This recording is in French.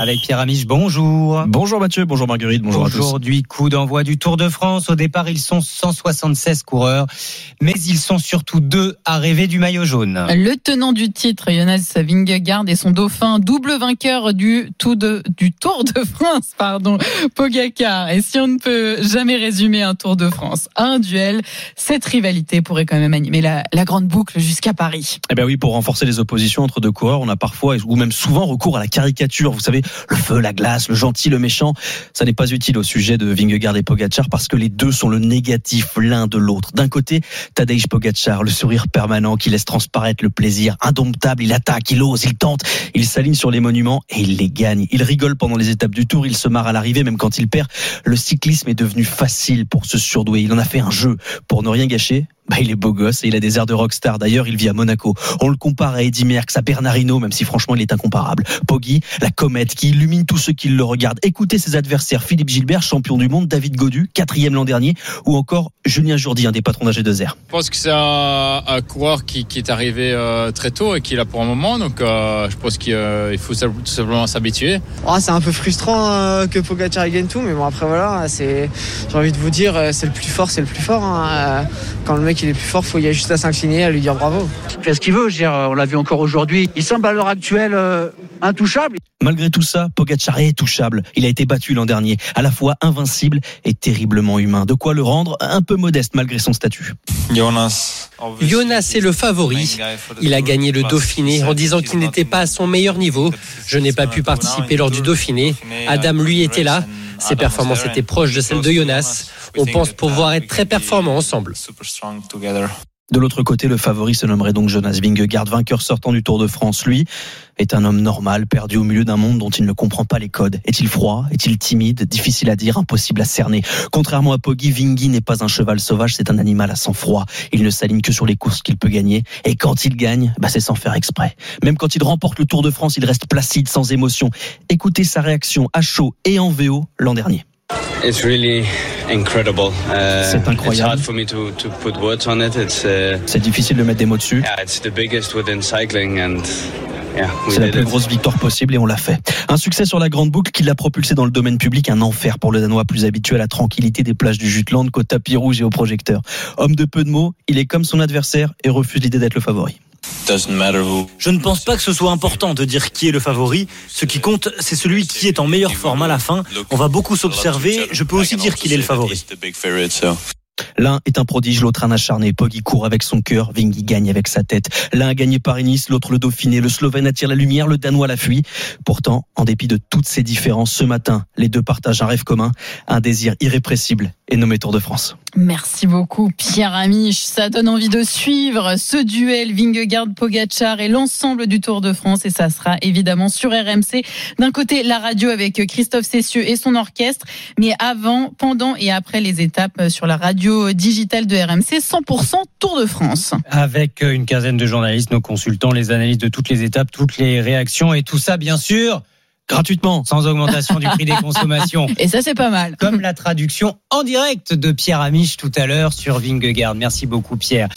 Avec Pierre Amiche, bonjour. Bonjour Mathieu, bonjour Marguerite, bonjour à tous. Aujourd'hui, coup d'envoi du Tour de France. Au départ, ils sont 176 coureurs, mais ils sont surtout deux à rêver du maillot jaune. Le tenant du titre, Jonas Vingegaard et son dauphin, double vainqueur du, Tour de, du Tour de France, pardon, Pogacar. Et si on ne peut jamais résumer un Tour de France à un duel, cette rivalité pourrait quand même animer la, la grande boucle jusqu'à Paris. Eh bien oui, pour renforcer les oppositions entre deux coureurs, on a parfois, ou même souvent, recours à la caricature. Vous savez, le feu, la glace, le gentil, le méchant. Ça n'est pas utile au sujet de Vingegaard et Pogacar parce que les deux sont le négatif l'un de l'autre. D'un côté, Tadej Pogacar, le sourire permanent qui laisse transparaître le plaisir, indomptable, il attaque, il ose, il tente, il s'aligne sur les monuments et il les gagne. Il rigole pendant les étapes du tour, il se marre à l'arrivée même quand il perd. Le cyclisme est devenu facile pour se surdouer. Il en a fait un jeu. Pour ne rien gâcher, bah, il est beau gosse et il a des airs de rockstar. D'ailleurs, il vit à Monaco. On le compare à Eddie Merckx, à Bernardino, même si franchement il est incomparable. Poggi, la comète qui illumine tous ceux qui le regardent. Écoutez ses adversaires. Philippe Gilbert, champion du monde. David Godu, quatrième l'an dernier. Ou encore Julien Jourdi, un des patrons d'AG2R. Je pense que c'est un, un coureur qui, qui, est arrivé euh, très tôt et qui est là pour un moment. Donc euh, je pense qu'il euh, faut tout simplement s'habituer. Oh, c'est un peu frustrant euh, que Pogacar gagne tout. Mais bon, après voilà, c'est, j'ai envie de vous dire, c'est le plus fort, c'est le plus fort. Hein. Quand le mec il est plus fort, faut y a juste à s'incliner, à lui dire bravo. Il fait ce qu'il veut, je veux dire, on l'a vu encore aujourd'hui. Il semble à l'heure actuelle euh, intouchable. Malgré tout ça, Pogacar est touchable. Il a été battu l'an dernier, à la fois invincible et terriblement humain. De quoi le rendre un peu modeste malgré son statut. Jonas. Jonas est le favori. Il a gagné le Dauphiné en disant qu'il n'était pas à son meilleur niveau. Je n'ai pas pu participer lors du Dauphiné. Adam, lui, était là. Ses performances étaient proches de celles de Jonas. On pense pouvoir être très performants ensemble. De l'autre côté, le favori se nommerait donc Jonas Vingegaard, vainqueur sortant du Tour de France. Lui est un homme normal, perdu au milieu d'un monde dont il ne comprend pas les codes. Est-il froid? Est-il timide? Difficile à dire, impossible à cerner. Contrairement à Poggi, Vingy n'est pas un cheval sauvage, c'est un animal à sang-froid. Il ne s'aligne que sur les courses qu'il peut gagner. Et quand il gagne, bah c'est sans faire exprès. Même quand il remporte le Tour de France, il reste placide, sans émotion. Écoutez sa réaction à chaud et en VO l'an dernier. It's really incredible. Uh, c'est incroyable. Uh, c'est difficile de mettre des mots dessus. Yeah, it's the biggest within cycling and yeah, c'est la plus grosse victoire possible et on l'a fait. Un succès sur la grande boucle qui l'a propulsé dans le domaine public, un enfer pour le Danois plus habitué à la tranquillité des plages du Jutland qu'au tapis rouge et au projecteur. Homme de peu de mots, il est comme son adversaire et refuse l'idée d'être le favori. Je ne pense pas que ce soit important de dire qui est le favori. Ce qui compte, c'est celui qui est en meilleure forme à la fin. On va beaucoup s'observer. Je peux aussi dire qu'il est le favori. L'un est un prodige, l'autre un acharné. Poggi court avec son cœur, Vingy gagne avec sa tête. L'un a gagné Paris-Nice, l'autre le Dauphiné. Le Slovène attire la lumière, le Danois la fuit. Pourtant, en dépit de toutes ces différences, ce matin, les deux partagent un rêve commun, un désir irrépressible et nommé Tour de France. Merci beaucoup Pierre Amiche. Ça donne envie de suivre ce duel Vingegaard-Pogacar et l'ensemble du Tour de France et ça sera évidemment sur RMC. D'un côté la radio avec Christophe Cessieux et son orchestre, mais avant, pendant et après les étapes sur la radio digitale de RMC 100% Tour de France. Avec une quinzaine de journalistes, nos consultants, les analystes de toutes les étapes, toutes les réactions et tout ça bien sûr gratuitement, sans augmentation du prix des consommations. Et ça, c'est pas mal. Comme la traduction en direct de Pierre Amiche tout à l'heure sur Vingegaard. Merci beaucoup, Pierre.